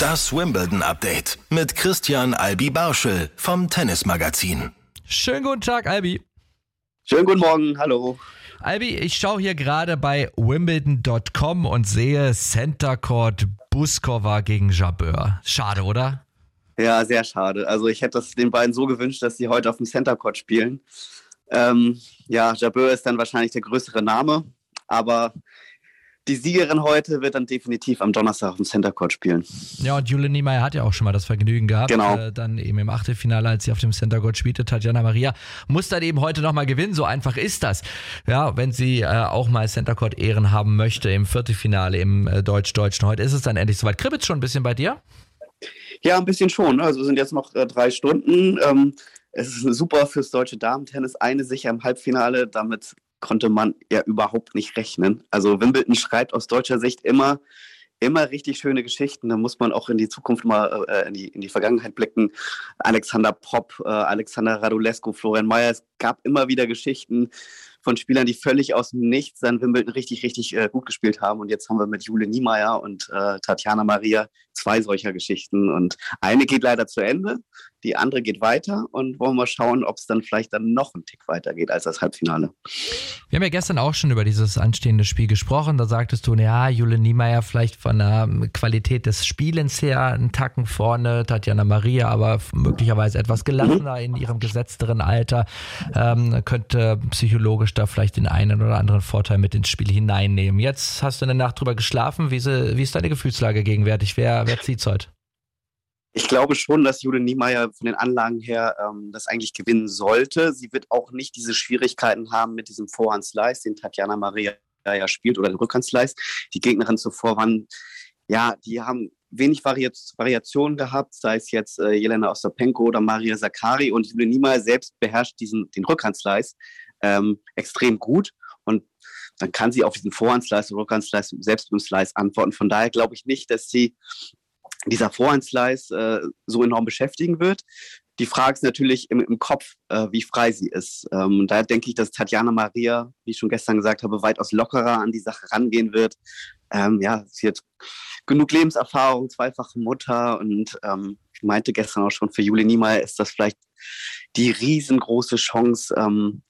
Das Wimbledon Update mit Christian Albi Barschel vom Tennismagazin. Schönen guten Tag, Albi. Schönen guten Morgen, hallo. Albi, ich schaue hier gerade bei wimbledon.com und sehe Center Court Buskova gegen Jabeur. Schade, oder? Ja, sehr schade. Also ich hätte es den beiden so gewünscht, dass sie heute auf dem Center Court spielen. Ähm, ja, Jabeur ist dann wahrscheinlich der größere Name, aber die Siegerin heute wird dann definitiv am Donnerstag auf dem Center Court spielen. Ja, und Jule Niemeyer hat ja auch schon mal das Vergnügen gehabt. Genau. Äh, dann eben im Achtelfinale, als sie auf dem Center Court spielte, Tatjana Maria muss dann eben heute nochmal gewinnen. So einfach ist das. Ja, wenn sie äh, auch mal Center Court Ehren haben möchte im Viertelfinale im äh, Deutsch-Deutschen. Heute ist es dann endlich soweit. Kribbelt schon ein bisschen bei dir? Ja, ein bisschen schon. Also sind jetzt noch äh, drei Stunden. Ähm, es ist super fürs deutsche Damentennis. Eine sicher im Halbfinale. Damit konnte man ja überhaupt nicht rechnen. Also Wimbledon schreibt aus deutscher Sicht immer, immer richtig schöne Geschichten. Da muss man auch in die Zukunft mal, äh, in, die, in die Vergangenheit blicken. Alexander Popp, äh, Alexander Radulescu, Florian Mayer. Es gab immer wieder Geschichten von Spielern, die völlig aus dem Nichts dann Wimbledon richtig, richtig äh, gut gespielt haben. Und jetzt haben wir mit Jule Niemeyer und äh, Tatjana Maria zwei solcher Geschichten. Und eine geht leider zu Ende, die andere geht weiter. Und wollen wir schauen, ob es dann vielleicht dann noch einen Tick weiter geht als das Halbfinale. Wir haben ja gestern auch schon über dieses anstehende Spiel gesprochen. Da sagtest du, ja, Jule Niemeyer vielleicht von der Qualität des Spielens her einen Tacken vorne, Tatjana Maria aber möglicherweise etwas gelassener in ihrem gesetzteren Alter, ähm, könnte psychologisch da vielleicht den einen oder anderen Vorteil mit ins Spiel hineinnehmen. Jetzt hast du eine Nacht drüber geschlafen. Wie, sie, wie ist deine Gefühlslage gegenwärtig? Wer, wer zieht's heute? Ich glaube schon, dass Jule Niemeyer von den Anlagen her ähm, das eigentlich gewinnen sollte. Sie wird auch nicht diese Schwierigkeiten haben mit diesem Vorhandslice, den Tatjana Maria ja spielt, oder den Rückhandslice. Die Gegnerin zuvor waren, ja, die haben wenig Variat Variationen gehabt, sei es jetzt äh, Jelena Ostapenko oder Maria Zakari. Und Jule Niemeyer selbst beherrscht diesen, den Rückhandslice ähm, extrem gut. Und dann kann sie auf diesen Vorhandslice Rückhandslice Slice antworten. Von daher glaube ich nicht, dass sie dieser Vorhandslice äh, so enorm beschäftigen wird. Die Frage ist natürlich im, im Kopf, äh, wie frei sie ist. Ähm, daher denke ich, dass Tatjana Maria, wie ich schon gestern gesagt habe, weitaus lockerer an die Sache rangehen wird. Ähm, ja, sie hat genug Lebenserfahrung, zweifache Mutter und ähm, ich meinte gestern auch schon, für Julie Niemeyer ist das vielleicht die riesengroße Chance, ähm,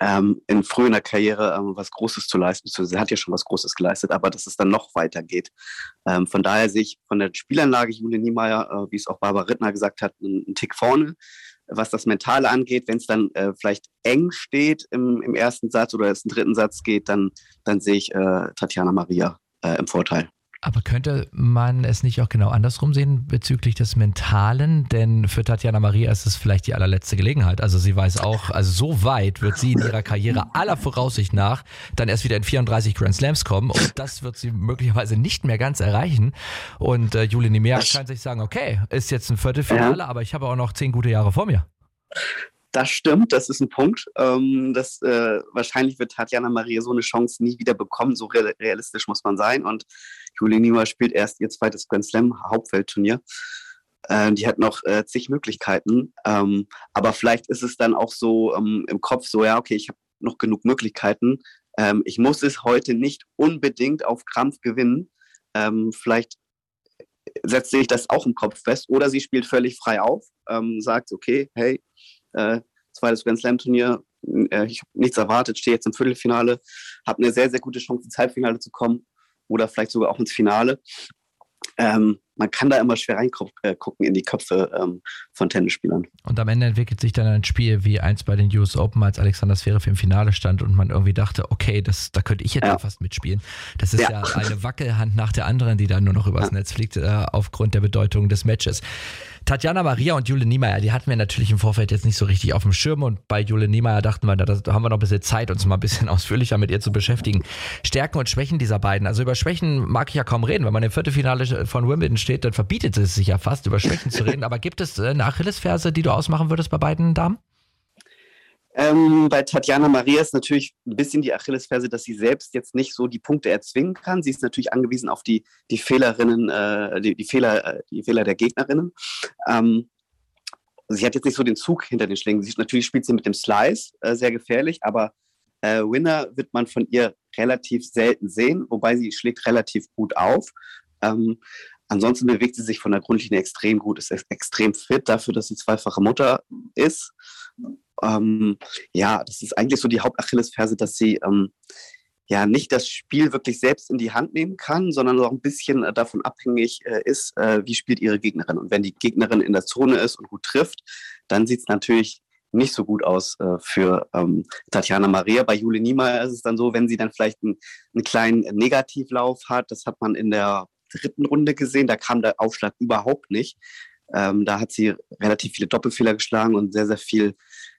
ähm, in früher Karriere ähm, was Großes zu leisten. Sie hat ja schon was Großes geleistet, aber dass es dann noch weitergeht. Ähm, von daher sehe ich von der Spielanlage Julia Niemeyer, äh, wie es auch Barbara Rittner gesagt hat, einen, einen Tick vorne. Was das Mentale angeht, wenn es dann äh, vielleicht eng steht im, im, ersten Satz oder es im dritten Satz geht, dann, dann sehe ich äh, Tatjana Maria äh, im Vorteil. Aber könnte man es nicht auch genau andersrum sehen bezüglich des Mentalen? Denn für Tatjana Maria ist es vielleicht die allerletzte Gelegenheit. Also sie weiß auch, also so weit wird sie in ihrer Karriere aller Voraussicht nach dann erst wieder in 34 Grand Slams kommen und das wird sie möglicherweise nicht mehr ganz erreichen. Und äh, Julie Niemeyer kann sich sagen, okay, ist jetzt ein Viertelfinale, ja. aber ich habe auch noch zehn gute Jahre vor mir. Das stimmt, das ist ein Punkt. Ähm, das, äh, wahrscheinlich wird Tatjana Maria so eine Chance nie wieder bekommen. So realistisch muss man sein. Und Julie Niemeyer spielt erst ihr zweites Grand Slam Hauptfeldturnier. Äh, die hat noch äh, zig Möglichkeiten. Ähm, aber vielleicht ist es dann auch so ähm, im Kopf so, ja, okay, ich habe noch genug Möglichkeiten. Ähm, ich muss es heute nicht unbedingt auf Krampf gewinnen. Ähm, vielleicht setzt sich das auch im Kopf fest. Oder sie spielt völlig frei auf, ähm, sagt, okay, hey, äh, zweites Grand Slam Turnier. Äh, ich habe nichts erwartet, stehe jetzt im Viertelfinale, habe eine sehr, sehr gute Chance ins Halbfinale zu kommen oder vielleicht sogar auch ins Finale. Ähm, man kann da immer schwer reingucken äh, in die Köpfe ähm, von Tennisspielern. Und am Ende entwickelt sich dann ein Spiel wie eins bei den US Open, als Alexander Zverev im Finale stand und man irgendwie dachte, okay, das, da könnte ich jetzt ja. fast mitspielen. Das ist ja. ja. eine Wackelhand nach der anderen, die dann nur noch übers ja. Netz fliegt, äh, aufgrund der Bedeutung des Matches. Tatjana Maria und Jule Niemeyer, die hatten wir natürlich im Vorfeld jetzt nicht so richtig auf dem Schirm und bei Jule Niemeyer dachten wir, da haben wir noch ein bisschen Zeit, uns mal ein bisschen ausführlicher mit ihr zu beschäftigen. Stärken und Schwächen dieser beiden. Also über Schwächen mag ich ja kaum reden. Wenn man im Viertelfinale von Wimbledon steht, dann verbietet es sich ja fast, über Schwächen zu reden. Aber gibt es eine Achillesferse, die du ausmachen würdest bei beiden Damen? Ähm, bei Tatjana Maria ist natürlich ein bisschen die Achillesferse, dass sie selbst jetzt nicht so die Punkte erzwingen kann. Sie ist natürlich angewiesen auf die, die Fehlerinnen, äh, die, die, Fehler, äh, die Fehler der Gegnerinnen. Ähm, sie hat jetzt nicht so den Zug hinter den Schlingen. Sie, natürlich spielt sie mit dem Slice äh, sehr gefährlich, aber äh, Winner wird man von ihr relativ selten sehen, wobei sie schlägt relativ gut auf. Ähm, ansonsten bewegt sie sich von der Grundlinie extrem gut, ist extrem fit dafür, dass sie zweifache Mutter ist. Ähm, ja, das ist eigentlich so die Hauptachillesferse, dass sie ähm, ja nicht das Spiel wirklich selbst in die Hand nehmen kann, sondern auch ein bisschen äh, davon abhängig äh, ist, äh, wie spielt ihre Gegnerin. Und wenn die Gegnerin in der Zone ist und gut trifft, dann sieht es natürlich nicht so gut aus äh, für ähm, Tatjana Maria. Bei Jule Niemeyer ist es dann so, wenn sie dann vielleicht einen, einen kleinen Negativlauf hat, das hat man in der dritten Runde gesehen, da kam der Aufschlag überhaupt nicht. Ähm, da hat sie relativ viele Doppelfehler geschlagen und sehr, sehr viel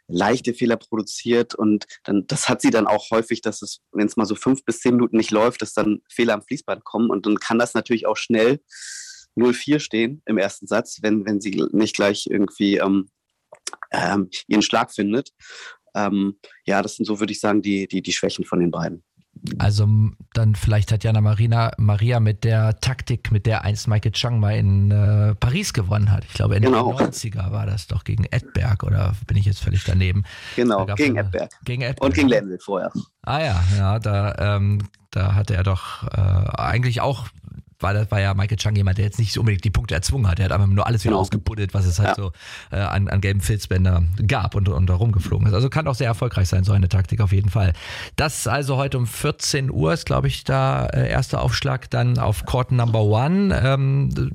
leichte Fehler produziert und dann, das hat sie dann auch häufig, dass es, wenn es mal so fünf bis zehn Minuten nicht läuft, dass dann Fehler am Fließband kommen und dann kann das natürlich auch schnell 0-4 stehen im ersten Satz, wenn, wenn sie nicht gleich irgendwie ähm, ähm, ihren Schlag findet. Ähm, ja, das sind so, würde ich sagen, die, die, die Schwächen von den beiden. Also dann vielleicht Tatjana Marina, Maria mit der Taktik, mit der einst Michael Chang mal in äh, Paris gewonnen hat. Ich glaube, in genau. den 90er war das doch gegen Edberg oder bin ich jetzt völlig daneben? Genau, gegen eine, Edberg. Gegen Edberg. Und gegen Lendl vorher. Ah ja, ja, da, ähm, da hatte er doch äh, eigentlich auch war, das war ja Michael Chang jemand, der jetzt nicht unbedingt die Punkte erzwungen hat. Er hat einfach nur alles wieder genau. ausgebuddelt, was es halt ja. so äh, an, an gelben Filzbänder gab und, und da rumgeflogen ist. Also kann auch sehr erfolgreich sein, so eine Taktik auf jeden Fall. Das also heute um 14 Uhr ist, glaube ich, da äh, erster Aufschlag dann auf Court Number One. Ähm,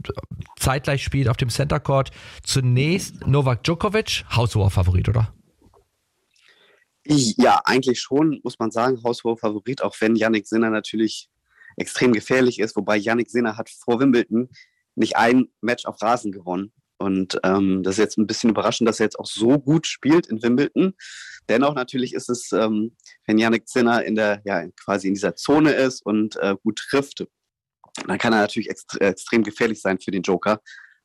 zeitgleich spielt auf dem Center Court zunächst Novak Djokovic, haushoher Favorit, oder? Ja, eigentlich schon, muss man sagen, haushoher Favorit, auch wenn Yannick Sinner natürlich extrem gefährlich ist. Wobei Yannick Sinner hat vor Wimbledon nicht ein Match auf Rasen gewonnen. Und ähm, das ist jetzt ein bisschen überraschend, dass er jetzt auch so gut spielt in Wimbledon. Dennoch natürlich ist es, ähm, wenn Yannick Sinner in der, ja, quasi in dieser Zone ist und äh, gut trifft, dann kann er natürlich ext extrem gefährlich sein für den Joker.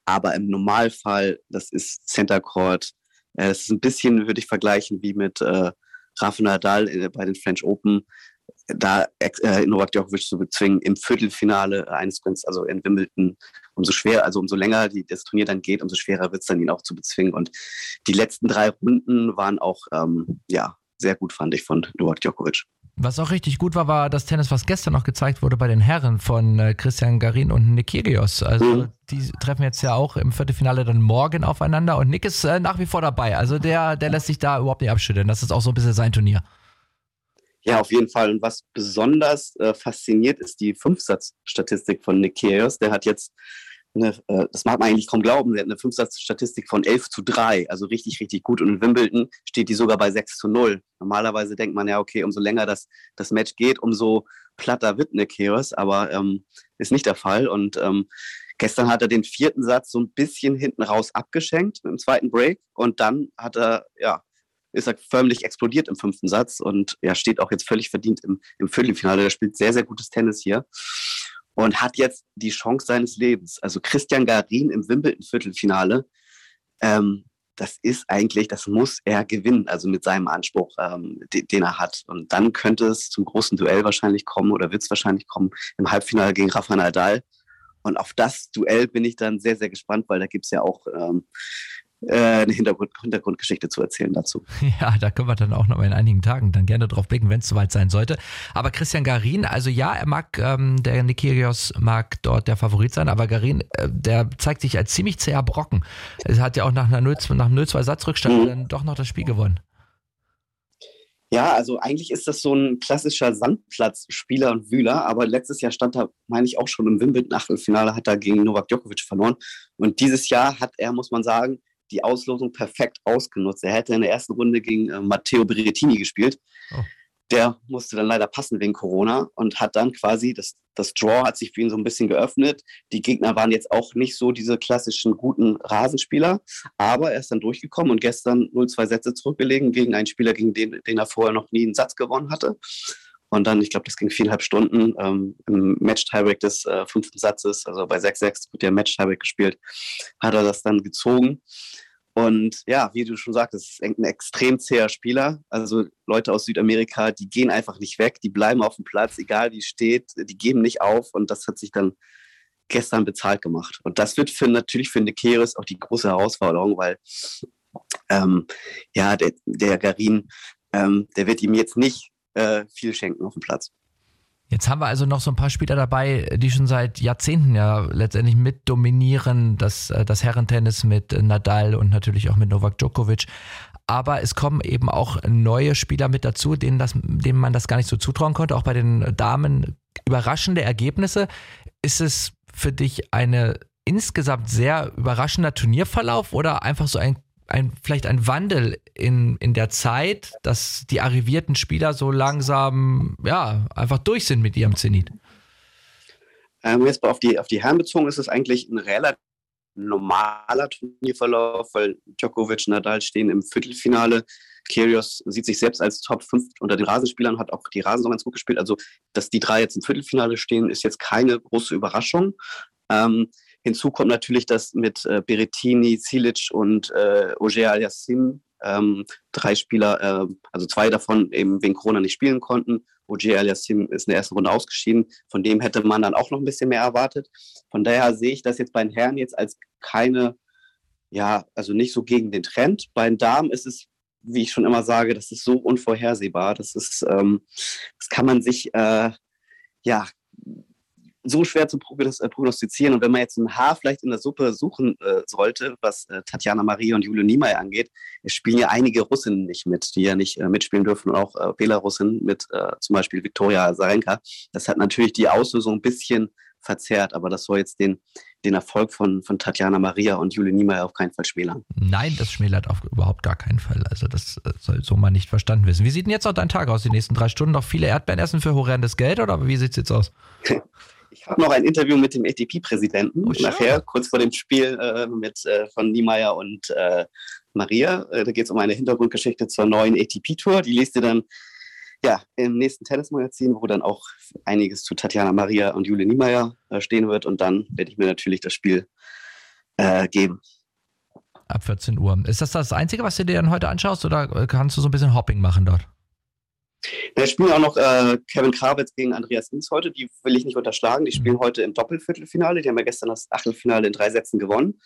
Aber im Normalfall, das ist Center Court. Äh, das ist ein bisschen, würde ich vergleichen, wie mit äh, Rafa Nadal äh, bei den French Open da äh, Novak Djokovic zu bezwingen im Viertelfinale eines Prinz, also in Wimbledon, umso schwer, also umso länger die, das Turnier dann geht, umso schwerer wird es dann, ihn auch zu bezwingen. Und die letzten drei Runden waren auch ähm, ja, sehr gut, fand ich, von Novak Djokovic. Was auch richtig gut war, war das Tennis, was gestern noch gezeigt wurde bei den Herren von äh, Christian Garin und Nick Kyrgios. Also mhm. die treffen jetzt ja auch im Viertelfinale dann morgen aufeinander und Nick ist äh, nach wie vor dabei. Also der, der lässt sich da überhaupt nicht abschütteln. Das ist auch so ein bisschen sein Turnier. Ja, auf jeden Fall. Und was besonders äh, fasziniert, ist die Fünfsatzstatistik von Nick Kyrgios. Der hat jetzt, eine, äh, das mag man eigentlich kaum glauben, der hat eine Fünfsatzstatistik von 11 zu 3, also richtig, richtig gut. Und in Wimbledon steht die sogar bei 6 zu 0. Normalerweise denkt man ja, okay, umso länger das, das Match geht, umso platter wird Nick Kyrgios, aber ähm, ist nicht der Fall. Und ähm, gestern hat er den vierten Satz so ein bisschen hinten raus abgeschenkt im zweiten Break und dann hat er, ja, ist er förmlich explodiert im fünften Satz und ja, steht auch jetzt völlig verdient im, im Viertelfinale. Der spielt sehr, sehr gutes Tennis hier und hat jetzt die Chance seines Lebens. Also Christian Garin im Wimbledon-Viertelfinale, ähm, das ist eigentlich, das muss er gewinnen, also mit seinem Anspruch, ähm, den, den, er hat. Und dann könnte es zum großen Duell wahrscheinlich kommen oder wird es wahrscheinlich kommen im Halbfinale gegen Rafa Nadal. Und auf das Duell bin ich dann sehr, sehr gespannt, weil da gibt es ja auch ähm, äh, eine Hintergrund, Hintergrundgeschichte zu erzählen dazu. Ja, da können wir dann auch noch in einigen Tagen dann gerne drauf blicken, wenn es soweit sein sollte. Aber Christian Garin, also ja, er mag, ähm, der Nikirios mag dort der Favorit sein, aber Garin, äh, der zeigt sich als ziemlich zäher Brocken. Er hat ja auch nach, einer 0, nach einem 0-2 Satzrückstand mhm. dann doch noch das Spiel gewonnen. Ja, also eigentlich ist das so ein klassischer Sandplatzspieler und Wühler, aber letztes Jahr stand er, meine ich, auch schon im Wimbledon-Achtelfinale, hat er gegen Novak Djokovic verloren. Und dieses Jahr hat er, muss man sagen, die Auslosung perfekt ausgenutzt. Er hätte in der ersten Runde gegen äh, Matteo Berrettini gespielt. Oh. Der musste dann leider passen wegen Corona und hat dann quasi, das, das Draw hat sich für ihn so ein bisschen geöffnet. Die Gegner waren jetzt auch nicht so diese klassischen guten Rasenspieler, aber er ist dann durchgekommen und gestern 0-2 Sätze zurückgelegen gegen einen Spieler, gegen den, den er vorher noch nie einen Satz gewonnen hatte. Und dann, ich glaube, das ging viereinhalb Stunden ähm, im Match-Tiebreak des äh, fünften Satzes, also bei 6-6 wird der Match-Tiebreak gespielt, hat er das dann gezogen. Und ja, wie du schon sagtest, ist ein extrem zäher Spieler. Also Leute aus Südamerika, die gehen einfach nicht weg, die bleiben auf dem Platz, egal wie steht, die geben nicht auf. Und das hat sich dann gestern bezahlt gemacht. Und das wird für natürlich für Nekeris auch die große Herausforderung, weil ähm, ja, der, der Garin, ähm, der wird ihm jetzt nicht äh, viel schenken auf dem Platz. Jetzt haben wir also noch so ein paar Spieler dabei, die schon seit Jahrzehnten ja letztendlich mit dominieren, das, äh, das Herrentennis mit Nadal und natürlich auch mit Novak Djokovic. Aber es kommen eben auch neue Spieler mit dazu, denen, das, denen man das gar nicht so zutrauen konnte. Auch bei den Damen überraschende Ergebnisse. Ist es für dich eine insgesamt sehr überraschender Turnierverlauf oder einfach so ein ein, vielleicht ein Wandel in, in der Zeit, dass die arrivierten Spieler so langsam, ja, einfach durch sind mit ihrem Zenit? Ähm, jetzt auf die, auf die Herren bezogen ist es eigentlich ein relativ normaler Turnierverlauf, weil Djokovic und Nadal stehen im Viertelfinale. Kyrgios sieht sich selbst als Top 5 unter den Rasenspielern, hat auch die Rasen ganz gut gespielt. Also, dass die drei jetzt im Viertelfinale stehen, ist jetzt keine große Überraschung. Ähm, Hinzu kommt natürlich, dass mit äh, Berettini, Cilic und äh, Oger Aliassim ähm, drei Spieler, äh, also zwei davon eben wegen Corona nicht spielen konnten. Ogier Aliassim ist in der ersten Runde ausgeschieden. Von dem hätte man dann auch noch ein bisschen mehr erwartet. Von daher sehe ich das jetzt bei den Herren jetzt als keine, ja, also nicht so gegen den Trend. Bei den Damen ist es, wie ich schon immer sage, das ist so unvorhersehbar. Das ist, ähm, das kann man sich, äh, ja, so schwer zu äh, prognostizieren. Und wenn man jetzt ein Haar vielleicht in der Suppe suchen äh, sollte, was äh, Tatjana Maria und Julio Niemeyer angeht, es spielen ja einige Russinnen nicht mit, die ja nicht äh, mitspielen dürfen, und auch äh, Belarusinnen mit äh, zum Beispiel Viktoria Azarenka. Das hat natürlich die Auslösung ein bisschen verzerrt, aber das soll jetzt den, den Erfolg von, von Tatjana Maria und Julie Niemeyer auf keinen Fall schmälern. Nein, das schmälert auf überhaupt gar keinen Fall. Also das soll so mal nicht verstanden wissen. Wie sieht denn jetzt noch dein Tag aus, die nächsten drei Stunden? Noch viele Erdbeeren essen für horrendes Geld oder wie sieht es jetzt aus? Ich habe noch ein Interview mit dem ATP-Präsidenten oh, nachher, kurz vor dem Spiel äh, mit äh, von Niemeyer und äh, Maria. Äh, da geht es um eine Hintergrundgeschichte zur neuen ATP-Tour. Die liest ihr dann ja, im nächsten Tennismagazin, wo dann auch einiges zu Tatjana Maria und Julie Niemeyer äh, stehen wird. Und dann werde ich mir natürlich das Spiel äh, geben. Ab 14 Uhr. Ist das das Einzige, was du dir dann heute anschaust oder kannst du so ein bisschen Hopping machen dort? Da spielen auch noch äh, Kevin Krawitz gegen Andreas Ins heute. Die will ich nicht unterschlagen. Die spielen mhm. heute im Doppelviertelfinale. Die haben ja gestern das Achtelfinale in drei Sätzen gewonnen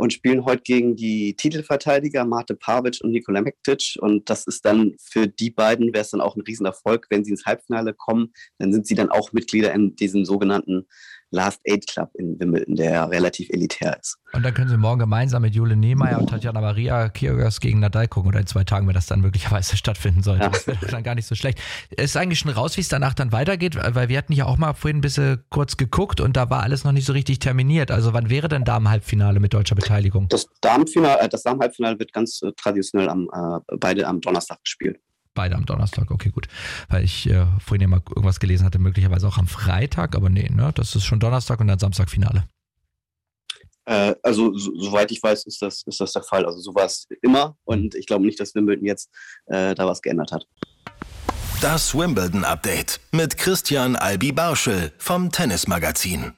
und spielen heute gegen die Titelverteidiger Mate Pavic und Nikola Mektic. Und das ist dann für die beiden, wäre es dann auch ein Riesenerfolg, wenn sie ins Halbfinale kommen. Dann sind sie dann auch Mitglieder in diesem sogenannten Last Aid Club in Wimbledon, der relativ elitär ist. Und dann können Sie morgen gemeinsam mit Jule Nehmeyer und Tatjana Maria Kyrgios gegen Nadal gucken oder in zwei Tagen, wenn das dann möglicherweise stattfinden sollte. Ja. Das wäre dann gar nicht so schlecht. Ist eigentlich schon raus, wie es danach dann weitergeht, weil wir hatten ja auch mal vorhin ein bisschen kurz geguckt und da war alles noch nicht so richtig terminiert. Also wann wäre denn Damen-Halbfinale mit deutscher Beteiligung? Das äh, das Damen-Halbfinale wird ganz äh, traditionell am, äh, beide am Donnerstag gespielt. Beide am Donnerstag, okay, gut. Weil ich äh, vorhin ja mal irgendwas gelesen hatte, möglicherweise auch am Freitag, aber nee, ne? Das ist schon Donnerstag und dann Samstag Finale. Äh, also, so, soweit ich weiß, ist das, ist das der Fall. Also, so war es immer und ich glaube nicht, dass Wimbledon jetzt äh, da was geändert hat. Das Wimbledon Update mit Christian Albi Barschel vom Tennismagazin.